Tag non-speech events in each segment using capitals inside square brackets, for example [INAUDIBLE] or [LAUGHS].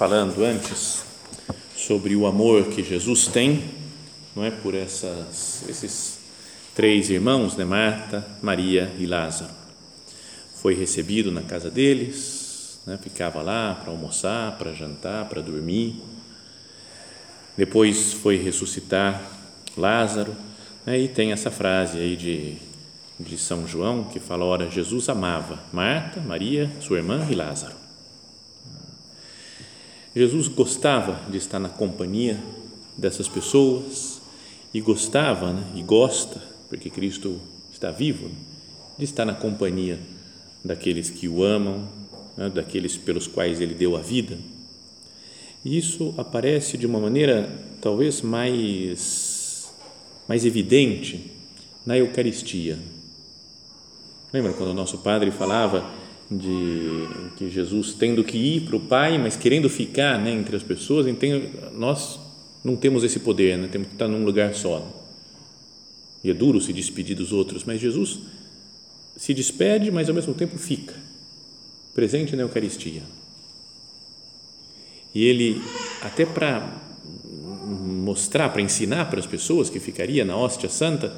falando antes sobre o amor que Jesus tem, não é por essas esses três irmãos, né, Marta, Maria e Lázaro. Foi recebido na casa deles, né, ficava lá para almoçar, para jantar, para dormir. Depois foi ressuscitar Lázaro, né, e tem essa frase aí de de São João que fala: ora Jesus amava Marta, Maria, sua irmã e Lázaro. Jesus gostava de estar na companhia dessas pessoas e gostava né, e gosta, porque Cristo está vivo, né, de estar na companhia daqueles que o amam, né, daqueles pelos quais ele deu a vida. E isso aparece de uma maneira talvez mais, mais evidente na Eucaristia. Lembra quando o nosso padre falava de que Jesus tendo que ir para o Pai, mas querendo ficar né, entre as pessoas, entende, nós não temos esse poder, né, temos que estar num lugar só. E é duro se despedir dos outros, mas Jesus se despede, mas ao mesmo tempo fica presente na Eucaristia. E ele, até para mostrar, para ensinar para as pessoas que ficaria na hóstia santa,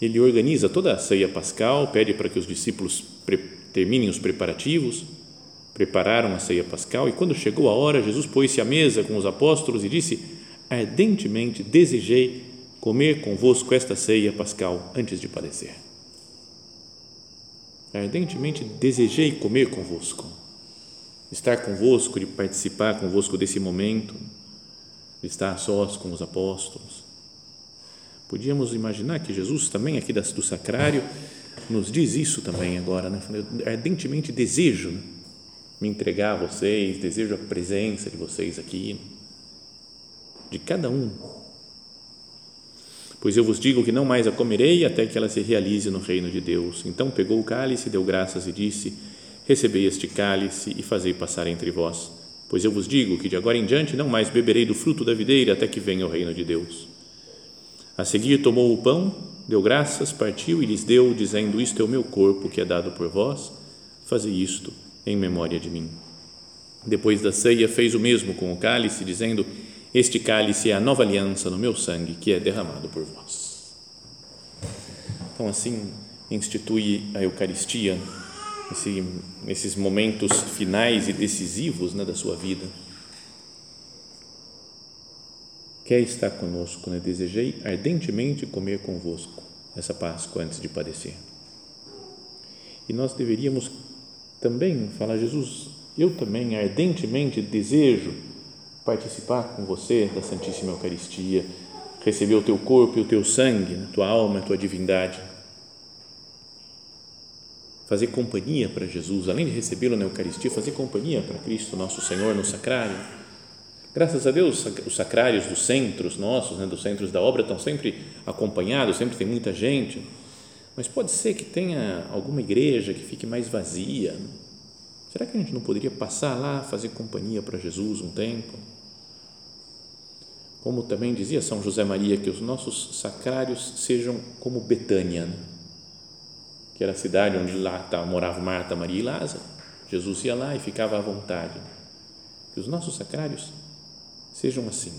ele organiza toda a ceia pascal, pede para que os discípulos terminem os preparativos, prepararam a ceia pascal e quando chegou a hora, Jesus pôs-se à mesa com os apóstolos e disse: Ardentemente desejei comer convosco esta ceia pascal antes de padecer. Ardentemente desejei comer convosco, estar convosco, de participar convosco desse momento, de estar sós com os apóstolos. Podíamos imaginar que Jesus também aqui do sacrário nos diz isso também agora, né? Eu ardentemente desejo me entregar a vocês, desejo a presença de vocês aqui, de cada um. Pois eu vos digo que não mais a comerei até que ela se realize no reino de Deus. Então pegou o cálice, deu graças e disse: Recebei este cálice e fazei passar entre vós. Pois eu vos digo que de agora em diante não mais beberei do fruto da videira até que venha o reino de Deus. A seguir tomou o pão deu graças, partiu e lhes deu, dizendo: Isto é o meu corpo que é dado por vós, fazei isto em memória de mim. Depois da ceia, fez o mesmo com o cálice, dizendo: Este cálice é a nova aliança no meu sangue, que é derramado por vós. Então, assim, institui a Eucaristia, esse, esses momentos finais e decisivos né, da sua vida quer estar conosco, né? desejei ardentemente comer convosco essa Páscoa antes de padecer. E nós deveríamos também falar, Jesus, eu também ardentemente desejo participar com você da Santíssima Eucaristia, receber o teu corpo e o teu sangue, a tua alma, a tua divindade. Fazer companhia para Jesus, além de recebê-lo na Eucaristia, fazer companhia para Cristo, nosso Senhor, no sacrário Graças a Deus, os sacrários dos centros nossos, né, dos centros da obra, estão sempre acompanhados, sempre tem muita gente, mas pode ser que tenha alguma igreja que fique mais vazia. Será que a gente não poderia passar lá, fazer companhia para Jesus um tempo? Como também dizia São José Maria, que os nossos sacrários sejam como Betânia, né? que era a cidade onde lá tá, moravam Marta, Maria e Lázaro. Jesus ia lá e ficava à vontade. Que os nossos sacrários sejam assim.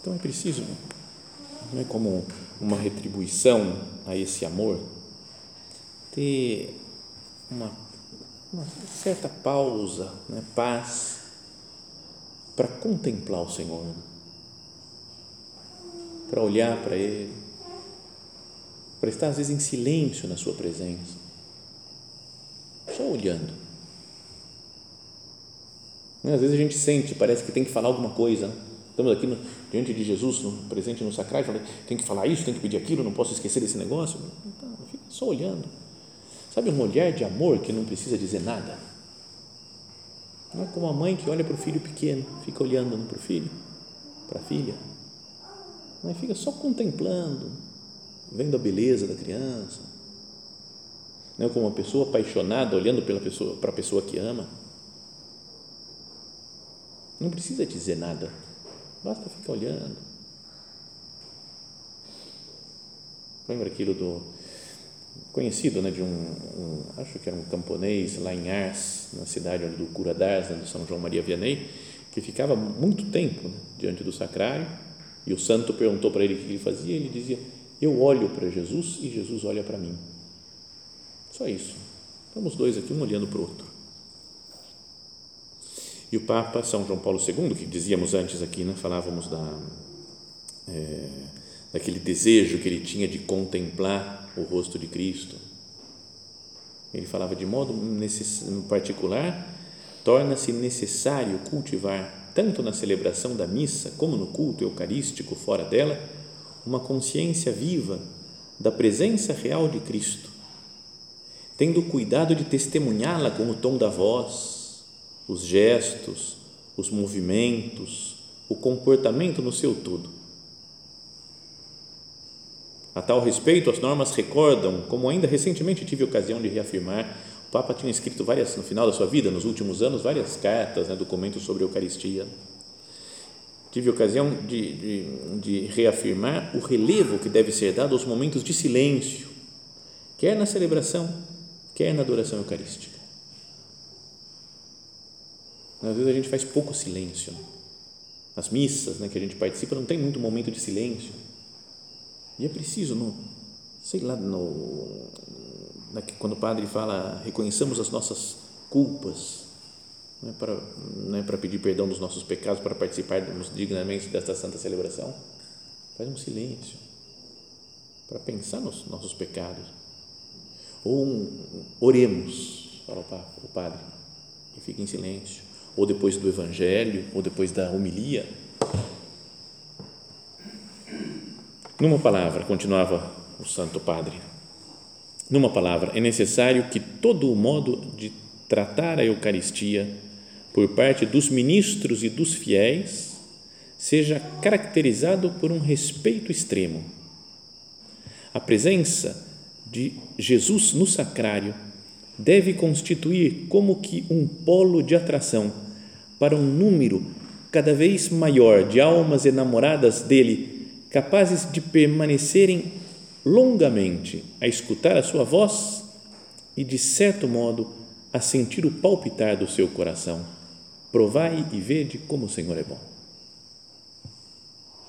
Então é preciso, não é como uma retribuição a esse amor, ter uma, uma certa pausa, né, paz, para contemplar o Senhor, para olhar para Ele, para estar às vezes em silêncio na Sua presença, só olhando. Às vezes a gente sente, parece que tem que falar alguma coisa. Né? Estamos aqui no, diante de Jesus, no, presente no sacrário, tem que falar isso, tem que pedir aquilo, não posso esquecer desse negócio. Não, fica só olhando. Sabe um olhar de amor que não precisa dizer nada? Não é como a mãe que olha para o filho pequeno, fica olhando para o filho, para a filha. Não fica só contemplando, vendo a beleza da criança. Não é como uma pessoa apaixonada olhando pela pessoa, para a pessoa que ama. Não precisa dizer nada, basta ficar olhando. Lembra aquilo do conhecido né, de um, um, acho que era um camponês lá em Ars, na cidade do cura d'Ars, né, do São João Maria Vianney, que ficava muito tempo né, diante do sacrário e o santo perguntou para ele o que ele fazia, ele dizia: Eu olho para Jesus e Jesus olha para mim. Só isso. Estamos dois aqui, um olhando para o outro. E o Papa São João Paulo II, que dizíamos antes aqui, né, falávamos da, é, daquele desejo que ele tinha de contemplar o rosto de Cristo. Ele falava de modo particular, torna-se necessário cultivar, tanto na celebração da missa como no culto eucarístico fora dela, uma consciência viva da presença real de Cristo, tendo cuidado de testemunhá-la com o tom da voz, os gestos, os movimentos, o comportamento no seu todo a tal respeito, as normas recordam, como ainda recentemente tive ocasião de reafirmar, o Papa tinha escrito várias, no final da sua vida, nos últimos anos, várias cartas, né, documentos sobre a Eucaristia. Tive ocasião de, de, de reafirmar o relevo que deve ser dado aos momentos de silêncio, quer na celebração, quer na adoração eucarística. Às vezes a gente faz pouco silêncio. Nas missas né, que a gente participa, não tem muito momento de silêncio e é preciso, no, sei lá, no, na, quando o padre fala, reconheçamos as nossas culpas, não é para, não é para pedir perdão dos nossos pecados, para participarmos dignamente desta santa celebração. Faz um silêncio para pensar nos nossos pecados. Ou um, oremos, fala o padre, e fica em silêncio. Ou depois do evangelho, ou depois da homilia Numa palavra, continuava o Santo Padre, numa palavra, é necessário que todo o modo de tratar a Eucaristia por parte dos ministros e dos fiéis seja caracterizado por um respeito extremo. A presença de Jesus no sacrário deve constituir como que um polo de atração para um número cada vez maior de almas enamoradas dele capazes de permanecerem longamente a escutar a sua voz e, de certo modo, a sentir o palpitar do seu coração. Provai e vede como o Senhor é bom.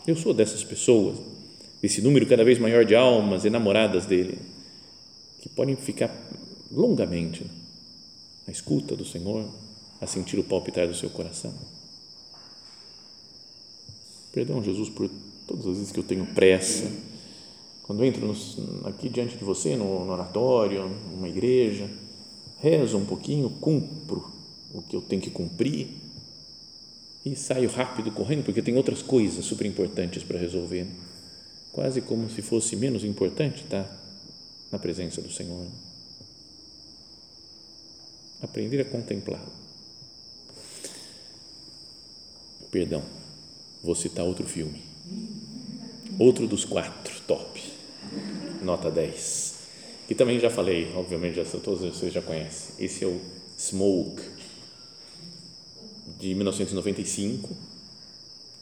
Eu sou dessas pessoas, desse número cada vez maior de almas enamoradas dele, que podem ficar longamente na escuta do Senhor, a sentir o palpitar do seu coração. Perdão, Jesus, por todas as vezes que eu tenho pressa, quando entro nos, aqui diante de você, no, no oratório, numa igreja, rezo um pouquinho, cumpro o que eu tenho que cumprir e saio rápido correndo, porque tem outras coisas super importantes para resolver. Quase como se fosse menos importante estar na presença do Senhor. Aprender a contemplá-lo. Perdão, vou citar outro filme Outro dos quatro, top, nota 10. Que também já falei, obviamente, já, todos vocês já conhecem. Esse é o Smoke, de 1995.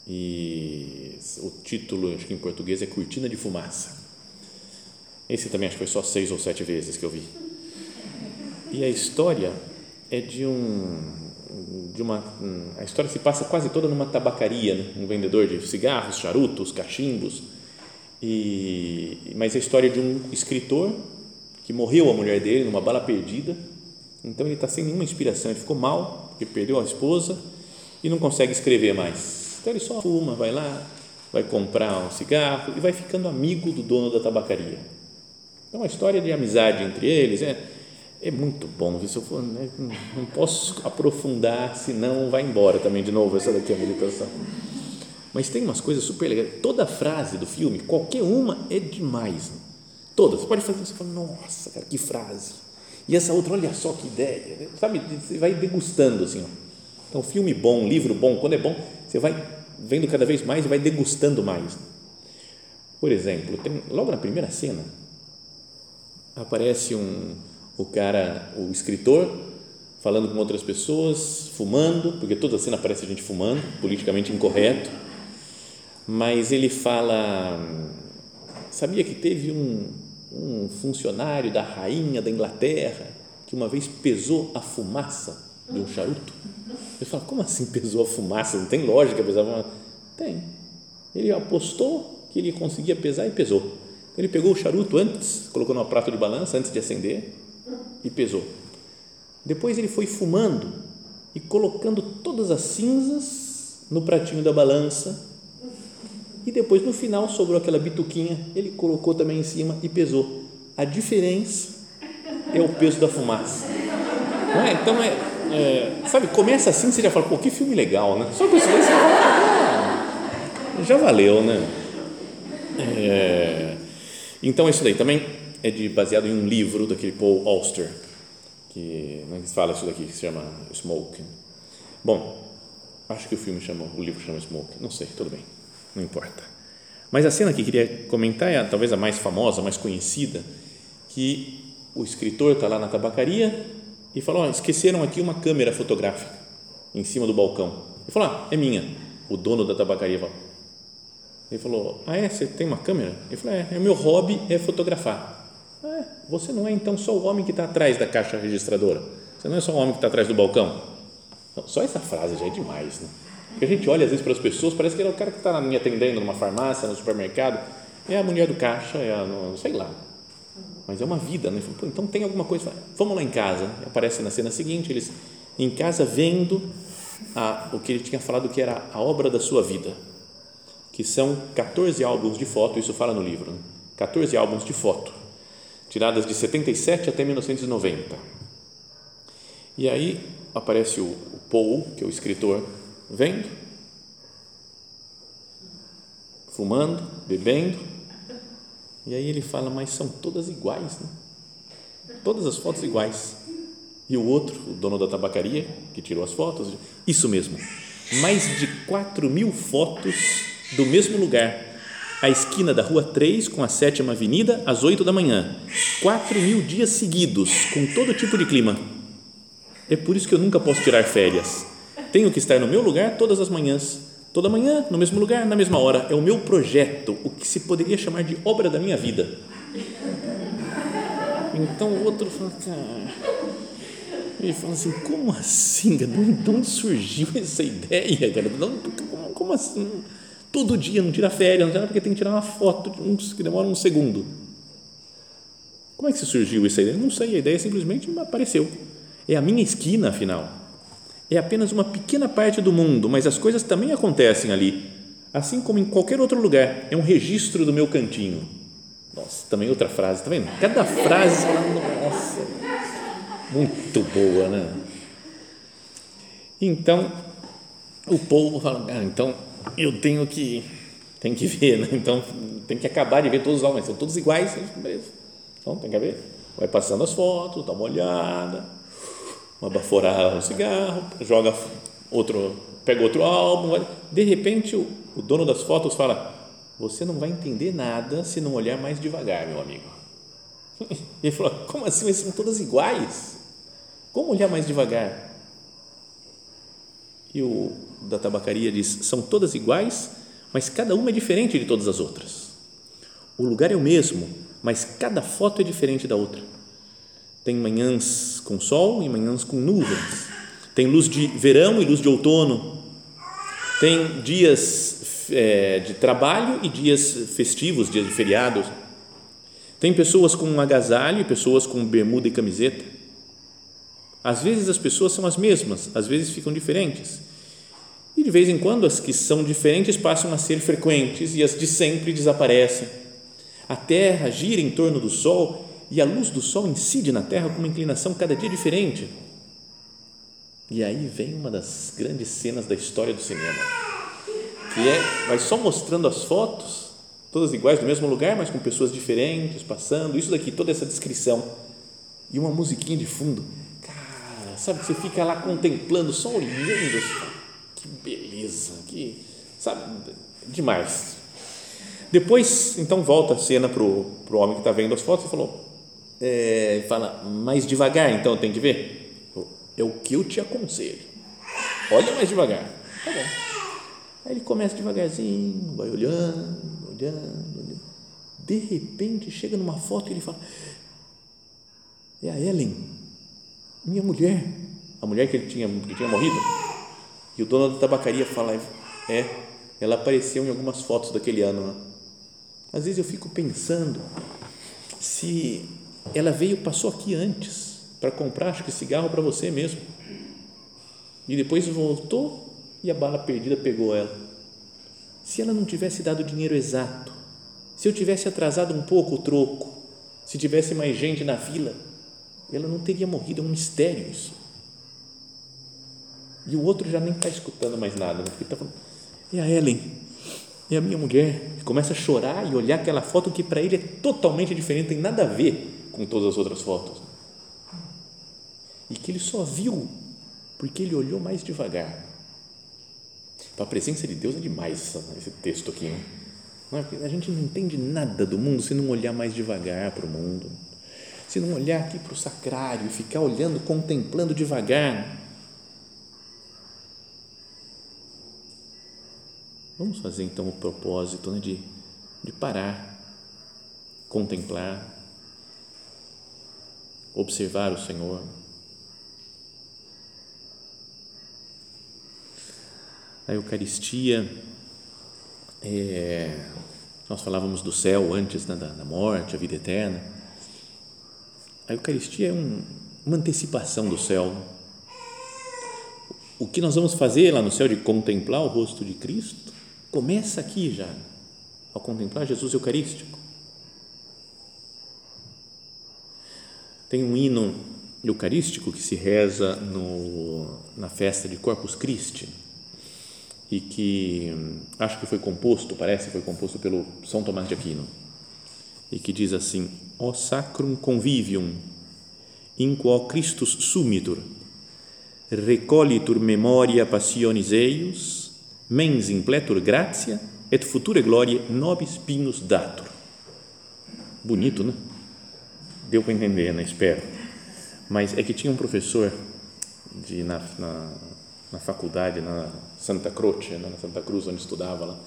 E o título, acho que em português, é Cortina de Fumaça. Esse também acho que foi só seis ou sete vezes que eu vi. E a história é de um de uma a história se passa quase toda numa tabacaria, né? um vendedor de cigarros, charutos, cachimbos. E mas é a história de um escritor que morreu a mulher dele numa bala perdida. Então ele está sem nenhuma inspiração, ele ficou mal porque perdeu a esposa e não consegue escrever mais. Então ele só fuma, vai lá, vai comprar um cigarro e vai ficando amigo do dono da tabacaria. É uma história de amizade entre eles, é, é muito bom. Se eu for, né, não posso aprofundar, senão vai embora também de novo essa daqui a meditação. Mas tem umas coisas super legais. Toda frase do filme, qualquer uma é demais. Todas. Você pode fazer, você fala, nossa, cara, que frase. E essa outra, olha só que ideia. Sabe, você vai degustando assim. Ó. Então, filme bom, livro bom, quando é bom, você vai vendo cada vez mais e vai degustando mais. Por exemplo, tem, logo na primeira cena, aparece um, o cara, o escritor, falando com outras pessoas, fumando, porque toda cena aparece a gente fumando, politicamente incorreto mas ele fala: sabia que teve um, um funcionário da rainha da Inglaterra que uma vez pesou a fumaça de um charuto? Ele fala: como assim pesou a fumaça? Não tem lógica pesar a fumaça. Tem. Ele apostou que ele conseguia pesar e pesou. Ele pegou o charuto antes, colocou numa prato de balança antes de acender e pesou. Depois ele foi fumando e colocando todas as cinzas no pratinho da balança e depois no final sobrou aquela bituquinha, ele colocou também em cima e pesou. A diferença é o peso da fumaça. É? Então é, é, sabe, começa assim, você já fala, pô, que filme legal, né? Só que isso você fala, ah, já valeu, né? É, então isso daí também é de, baseado em um livro daquele Paul Auster, que não fala isso daqui, que se chama Smoke. Bom, acho que o filme chama, o livro chama Smoke, não sei, tudo bem não importa. Mas a cena que eu queria comentar é talvez a mais famosa, a mais conhecida, que o escritor está lá na tabacaria e falou: oh, esqueceram aqui uma câmera fotográfica em cima do balcão. Ele falou: ah, é minha. O dono da tabacaria falou. Ele falou: ah, é? Você tem uma câmera? Ele falou: é, é meu hobby é fotografar. É? Você não é então só o homem que está atrás da caixa registradora. Você não é só o homem que está atrás do balcão. Não, só essa frase já é demais, né? Porque a gente olha às vezes para as pessoas, parece que é o cara que está me atendendo numa farmácia, no supermercado, é a mulher do caixa, é a, não sei lá. Mas é uma vida, né? Então tem alguma coisa. Vamos lá em casa. Aparece na cena seguinte, eles em casa vendo a, o que ele tinha falado que era a obra da sua vida, que são 14 álbuns de foto, isso fala no livro, né? 14 álbuns de foto, tiradas de 77 até 1990. E aí aparece o, o Paul, que é o escritor, vendo, fumando, bebendo. E aí ele fala, mas são todas iguais, né? todas as fotos iguais. E o outro, o dono da tabacaria, que tirou as fotos, isso mesmo, mais de 4 mil fotos do mesmo lugar, a esquina da rua 3 com a sétima avenida, às 8 da manhã. 4 mil dias seguidos, com todo tipo de clima. É por isso que eu nunca posso tirar férias tenho que estar no meu lugar todas as manhãs, toda manhã, no mesmo lugar, na mesma hora. É o meu projeto, o que se poderia chamar de obra da minha vida. Então o outro fala, cara. Ele fala assim: como assim? De onde surgiu essa ideia, cara? Como assim? Todo dia não tira férias, não tira porque tem que tirar uma foto que demora um segundo. Como é que surgiu essa ideia? Não sei, a ideia simplesmente apareceu. É a minha esquina, afinal é apenas uma pequena parte do mundo, mas as coisas também acontecem ali, assim como em qualquer outro lugar. É um registro do meu cantinho. Nossa, também outra frase, tá vendo? Cada frase, nossa, muito boa, né? Então, o povo fala, ah, então eu tenho que, tem que ver, né? Então, tem que acabar de ver todos os homens, são todos iguais. Então, tem que ver. Vai passando as fotos, dá uma olhada, uma baforada um cigarro, joga outro, pega outro álbum, de repente o, o dono das fotos fala, você não vai entender nada se não olhar mais devagar, meu amigo. [LAUGHS] Ele falou, como assim? Mas são todas iguais? Como olhar mais devagar? E o da tabacaria diz, são todas iguais, mas cada uma é diferente de todas as outras. O lugar é o mesmo, mas cada foto é diferente da outra. Tem manhãs com sol e manhãs com nuvens. Tem luz de verão e luz de outono. Tem dias é, de trabalho e dias festivos, dias de feriados. Tem pessoas com um agasalho e pessoas com bermuda e camiseta. Às vezes as pessoas são as mesmas, às vezes ficam diferentes. E de vez em quando as que são diferentes passam a ser frequentes e as de sempre desaparecem. A Terra gira em torno do Sol e a luz do Sol incide na Terra com uma inclinação cada dia diferente. E aí vem uma das grandes cenas da história do cinema, que é vai só mostrando as fotos, todas iguais do mesmo lugar, mas com pessoas diferentes passando, isso daqui, toda essa descrição e uma musiquinha de fundo. Sabe que você fica lá contemplando, só olhando, que beleza, que sabe, demais. Depois, então volta a cena pro pro homem que está vendo as fotos e falou, é, fala mais devagar, então tem que ver é o que eu te aconselho. Olha mais devagar. Tá bom. Aí ele começa devagarzinho, vai olhando, olhando, olhando. De repente chega numa foto e ele fala: É a Ellen, minha mulher. A mulher que ele tinha, que tinha morrido. E o dono da tabacaria fala: É, ela apareceu em algumas fotos daquele ano. Né? Às vezes eu fico pensando se ela veio, passou aqui antes para comprar, acho que cigarro para você mesmo. E depois voltou e a bala perdida pegou ela. Se ela não tivesse dado o dinheiro exato, se eu tivesse atrasado um pouco o troco, se tivesse mais gente na fila, ela não teria morrido. É um mistério isso. E o outro já nem está escutando mais nada, né? porque está falando, é a Ellen, é a minha mulher. E começa a chorar e olhar aquela foto que para ele é totalmente diferente, tem nada a ver com todas as outras fotos e que ele só viu porque ele olhou mais devagar. Então, a presença de Deus é demais esse texto aqui. Né? É? A gente não entende nada do mundo se não olhar mais devagar para o mundo, se não olhar aqui para o sacrário e ficar olhando, contemplando devagar. Vamos fazer então o propósito né, de, de parar, contemplar, observar o Senhor a Eucaristia, é, nós falávamos do céu antes né, da, da, morte, a vida eterna. A Eucaristia é um, uma antecipação do céu. O que nós vamos fazer lá no céu de contemplar o rosto de Cristo começa aqui já, ao contemplar Jesus Eucarístico. Tem um hino eucarístico que se reza no, na festa de Corpus Christi e que acho que foi composto, parece, foi composto pelo São Tomás de Aquino, e que diz assim: O sacrum convivium, in quo Christus sumitur, recolitur memoria passionis eius, mens impletur gratia et future gloria nobis pignus datur. Bonito, né? Deu para entender, né? Espero. Mas é que tinha um professor de, na, na na faculdade, na Santa Croce, né, na Santa Cruz, onde estudava lá,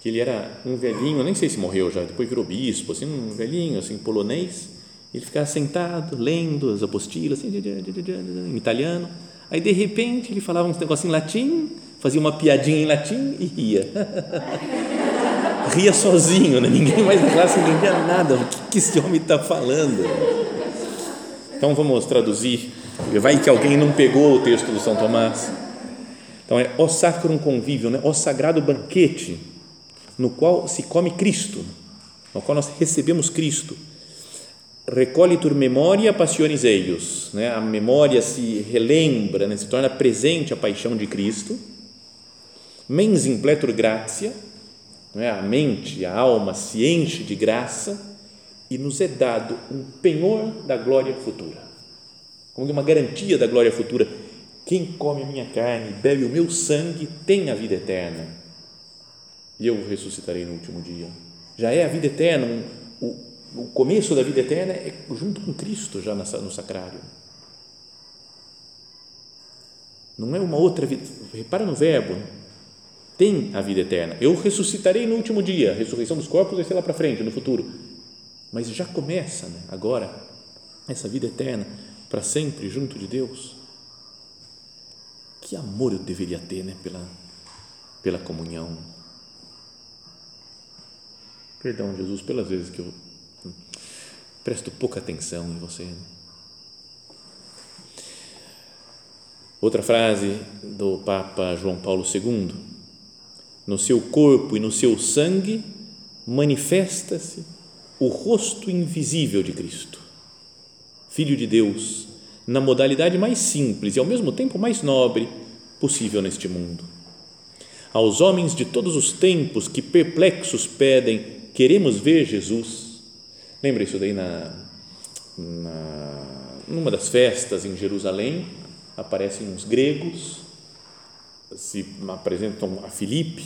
que ele era um velhinho, nem sei se morreu já, depois virou bispo, assim, um velhinho, assim, polonês, ele ficava sentado, lendo as apostilas, assim, em italiano, aí de repente ele falava uns negócios em latim, fazia uma piadinha em latim e ria. [LAUGHS] ria sozinho, né? ninguém mais na classe entendia nada, o que, esse homem está falando? Então vamos traduzir, vai que alguém não pegou o texto do São Tomás. Então é o sacrum convívio, né? o sagrado banquete no qual se come Cristo, no qual nós recebemos Cristo. Recolitur memoria passionis eius, né? a memória se relembra, né? se torna presente a paixão de Cristo. Mens impletur gratia, né? a mente, a alma se enche de graça e nos é dado um penhor da glória futura, como uma garantia da glória futura quem come a minha carne, bebe o meu sangue, tem a vida eterna. E eu ressuscitarei no último dia. Já é a vida eterna, um, o, o começo da vida eterna é junto com Cristo, já no sacrário. Não é uma outra vida. Repara no verbo. Tem a vida eterna. Eu ressuscitarei no último dia. A ressurreição dos corpos vai ser lá para frente, no futuro. Mas já começa né, agora essa vida eterna para sempre junto de Deus que amor eu deveria ter né, pela, pela comunhão. Perdão, Jesus, pelas vezes que eu presto pouca atenção em você. Outra frase do Papa João Paulo II: No seu corpo e no seu sangue manifesta-se o rosto invisível de Cristo, Filho de Deus, na modalidade mais simples e ao mesmo tempo mais nobre possível neste mundo. Aos homens de todos os tempos que perplexos pedem, queremos ver Jesus. Lembra isso daí na, na numa das festas em Jerusalém, aparecem uns gregos, se apresentam a Filipe,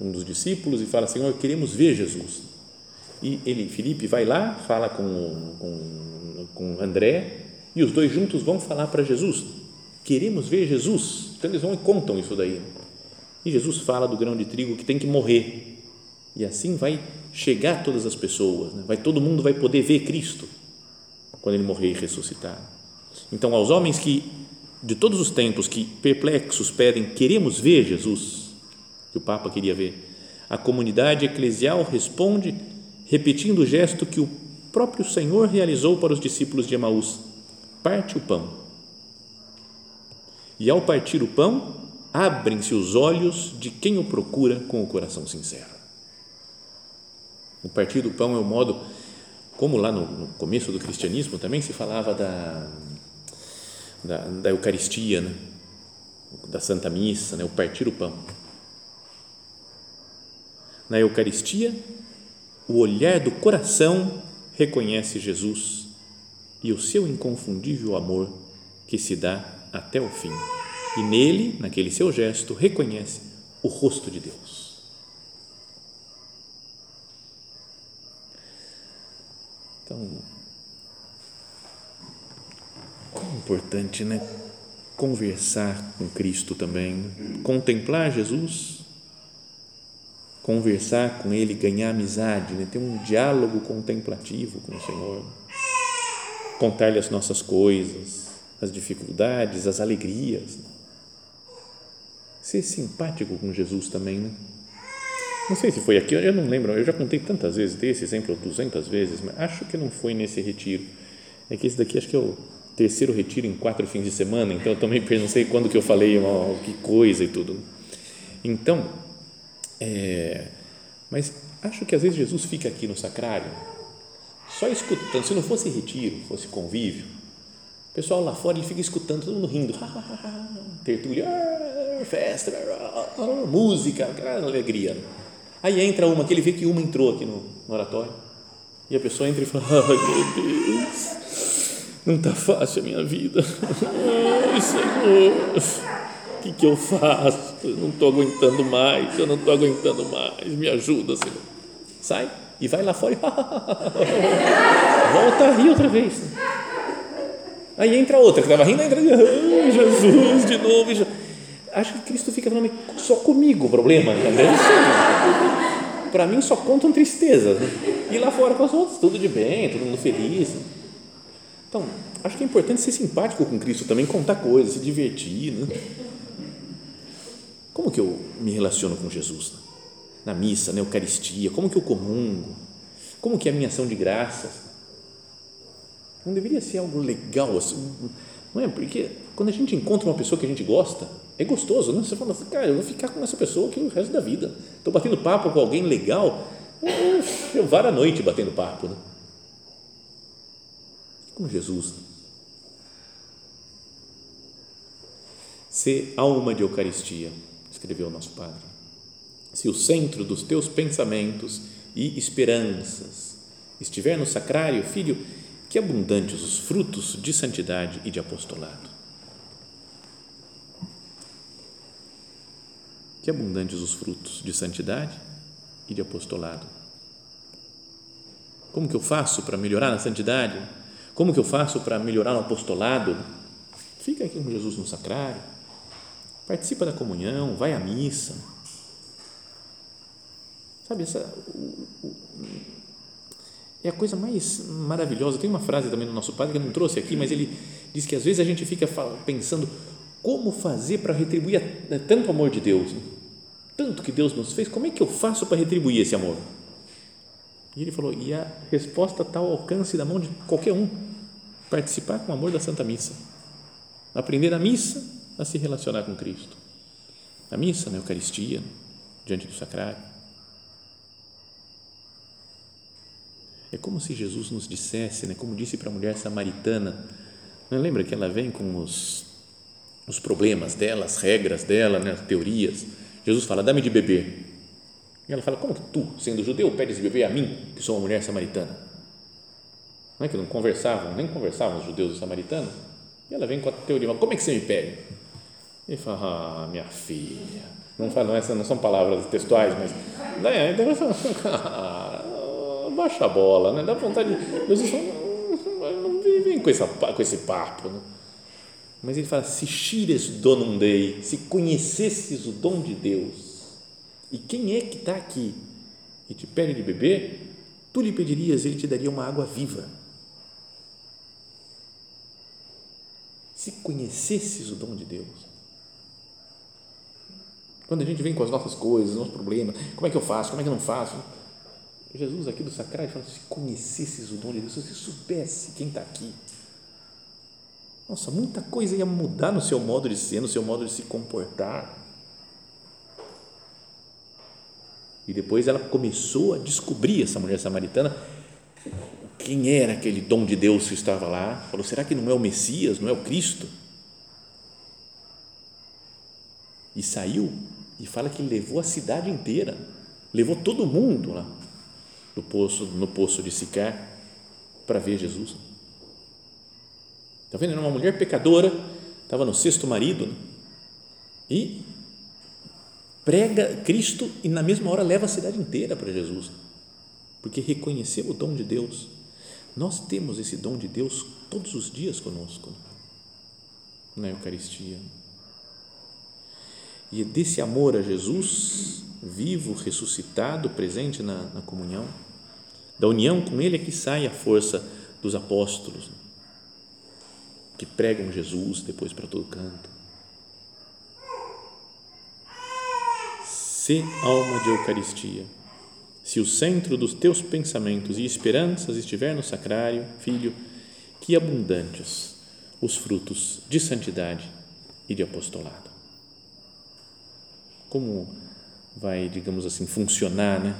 um dos discípulos, e fala: Senhor, queremos ver Jesus. E ele, Filipe, vai lá, fala com, com, com André, e os dois juntos vão falar para Jesus: Queremos ver Jesus. Então eles vão e contam isso daí. E Jesus fala do grão de trigo que tem que morrer. E assim vai chegar a todas as pessoas, né? vai todo mundo vai poder ver Cristo quando ele morrer e ressuscitar. Então, aos homens que de todos os tempos que perplexos pedem, queremos ver Jesus, que o Papa queria ver, a comunidade eclesial responde repetindo o gesto que o próprio Senhor realizou para os discípulos de Emaús: parte o pão. E ao partir o pão, abrem-se os olhos de quem o procura com o coração sincero. O partir do pão é o modo, como lá no, no começo do cristianismo também se falava da da, da Eucaristia, né? da Santa Missa, né? o partir o pão. Na Eucaristia, o olhar do coração reconhece Jesus e o seu inconfundível amor que se dá até o fim. E nele, naquele seu gesto, reconhece o rosto de Deus. Então, como importante, né? Conversar com Cristo também, contemplar Jesus, conversar com Ele, ganhar amizade, né? ter um diálogo contemplativo com o Senhor, contar-lhe as nossas coisas, as dificuldades, as alegrias. Né? Ser simpático com Jesus também, né? Não sei se foi aqui, eu não lembro, eu já contei tantas vezes desse exemplo, 200 vezes, mas acho que não foi nesse retiro. É que esse daqui acho que é o terceiro retiro em quatro fins de semana, então eu também não sei quando que eu falei que coisa e tudo. Então, é, mas acho que às vezes Jesus fica aqui no sacrário, só escutando, se não fosse retiro, fosse convívio, o pessoal lá fora ele fica escutando, todo mundo rindo, [LAUGHS] tertúlia, ah, festa, ah, música, aquela alegria. Aí entra uma, que ele vê que uma entrou aqui no, no oratório, e a pessoa entra e fala, ai meu Deus, não está fácil a minha vida. Ai, Senhor, o que, que eu faço? Eu não estou aguentando mais, eu não estou aguentando mais, me ajuda, Senhor. Sai e vai lá fora e [LAUGHS] volta a rir outra vez. Aí entra outra que estava rindo, entra, Jesus, de novo. Acho que Cristo fica falando, só comigo o problema, entendeu? Para mim só contam tristezas. Né? E lá fora com os outros, tudo de bem, todo mundo feliz. Então, acho que é importante ser simpático com Cristo também, contar coisas, se divertir. Né? Como que eu me relaciono com Jesus? Na missa, na Eucaristia, como que eu comungo? Como que é a minha ação de graças? Não deveria ser algo legal assim, não é? Porque quando a gente encontra uma pessoa que a gente gosta, é gostoso, não? Você fala assim, cara, eu vou ficar com essa pessoa aqui o resto da vida. Estou batendo papo com alguém legal, eu varo a noite batendo papo, né? com Jesus. Ser alma de Eucaristia, escreveu o nosso Padre. Se o centro dos teus pensamentos e esperanças estiver no sacrário, filho, que abundantes os frutos de santidade e de apostolado. Que abundantes os frutos de santidade e de apostolado. Como que eu faço para melhorar na santidade? Como que eu faço para melhorar o apostolado? Fica aqui com Jesus no sacrário, participa da comunhão, vai à missa. Sabe, essa o, o, é a coisa mais maravilhosa. Tem uma frase também do nosso padre que eu não trouxe aqui, mas ele diz que às vezes a gente fica pensando como fazer para retribuir tanto amor de Deus, né? tanto que Deus nos fez, como é que eu faço para retribuir esse amor? E ele falou: e a resposta está ao alcance da mão de qualquer um participar com amor da Santa Missa. Aprender a missa a se relacionar com Cristo. Na missa, na Eucaristia, diante do sacrário. É como se Jesus nos dissesse, né, como disse para a mulher samaritana, não lembra que ela vem com os, os problemas dela, as regras dela, né, as teorias. Jesus fala: dá-me de beber. E ela fala: como que tu, sendo judeu, pedes de beber a mim, que sou uma mulher samaritana? Não é que não conversavam, nem conversavam os judeus e os samaritanos? E ela vem com a teoria: como é que você me pede? E fala: ah, minha filha. Não, fala, não, essas não são palavras textuais, mas. Né, então, baixa a bola, né? dá vontade de. Jesus fala, não vem com, essa, com esse papo. Né? Mas ele fala: se xires donum dei, se conhecesses o dom de Deus, e quem é que está aqui e te pede de beber, tu lhe pedirias, ele te daria uma água viva. Se conhecesses o dom de Deus. Quando a gente vem com as nossas coisas, os nossos problemas, como é que eu faço, como é que eu não faço? Jesus aqui do Sacrário fala, se conhecesses o dom de Deus, se você soubesse quem está aqui, nossa, muita coisa ia mudar no seu modo de ser, no seu modo de se comportar. E depois ela começou a descobrir, essa mulher samaritana, quem era aquele dom de Deus que estava lá. Falou: será que não é o Messias, não é o Cristo? E saiu e fala que levou a cidade inteira, levou todo mundo lá no poço, no poço de Sicar para ver Jesus. Está vendo? Era uma mulher pecadora, estava no sexto marido né? e prega Cristo e na mesma hora leva a cidade inteira para Jesus, porque reconheceu o dom de Deus. Nós temos esse dom de Deus todos os dias conosco na Eucaristia. E é desse amor a Jesus, vivo, ressuscitado, presente na, na comunhão, da união com Ele é que sai a força dos apóstolos, que pregam Jesus depois para todo canto. Se alma de Eucaristia, se o centro dos teus pensamentos e esperanças estiver no sacrário, filho, que abundantes os frutos de santidade e de apostolado. Como vai, digamos assim, funcionar, né?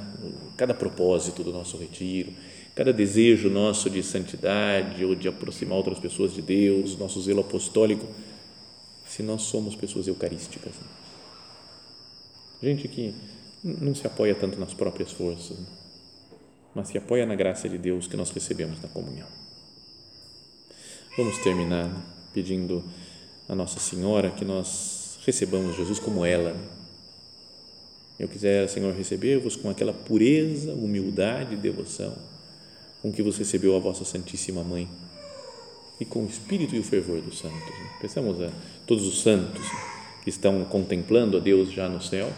Cada propósito do nosso retiro, cada desejo nosso de santidade ou de aproximar outras pessoas de Deus, nosso zelo apostólico, se nós somos pessoas eucarísticas. Né? Gente que não se apoia tanto nas próprias forças, né? mas se apoia na graça de Deus que nós recebemos na comunhão. Vamos terminar né? pedindo a Nossa Senhora que nós recebamos Jesus como ela, né? Eu quiser, Senhor, receber-vos com aquela pureza, humildade e devoção com que você recebeu a vossa Santíssima Mãe e com o espírito e o fervor dos santos. Pensamos a todos os santos que estão contemplando a Deus já no céu,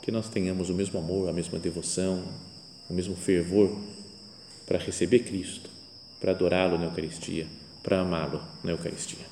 que nós tenhamos o mesmo amor, a mesma devoção, o mesmo fervor para receber Cristo, para adorá-lo na Eucaristia, para amá-lo na Eucaristia.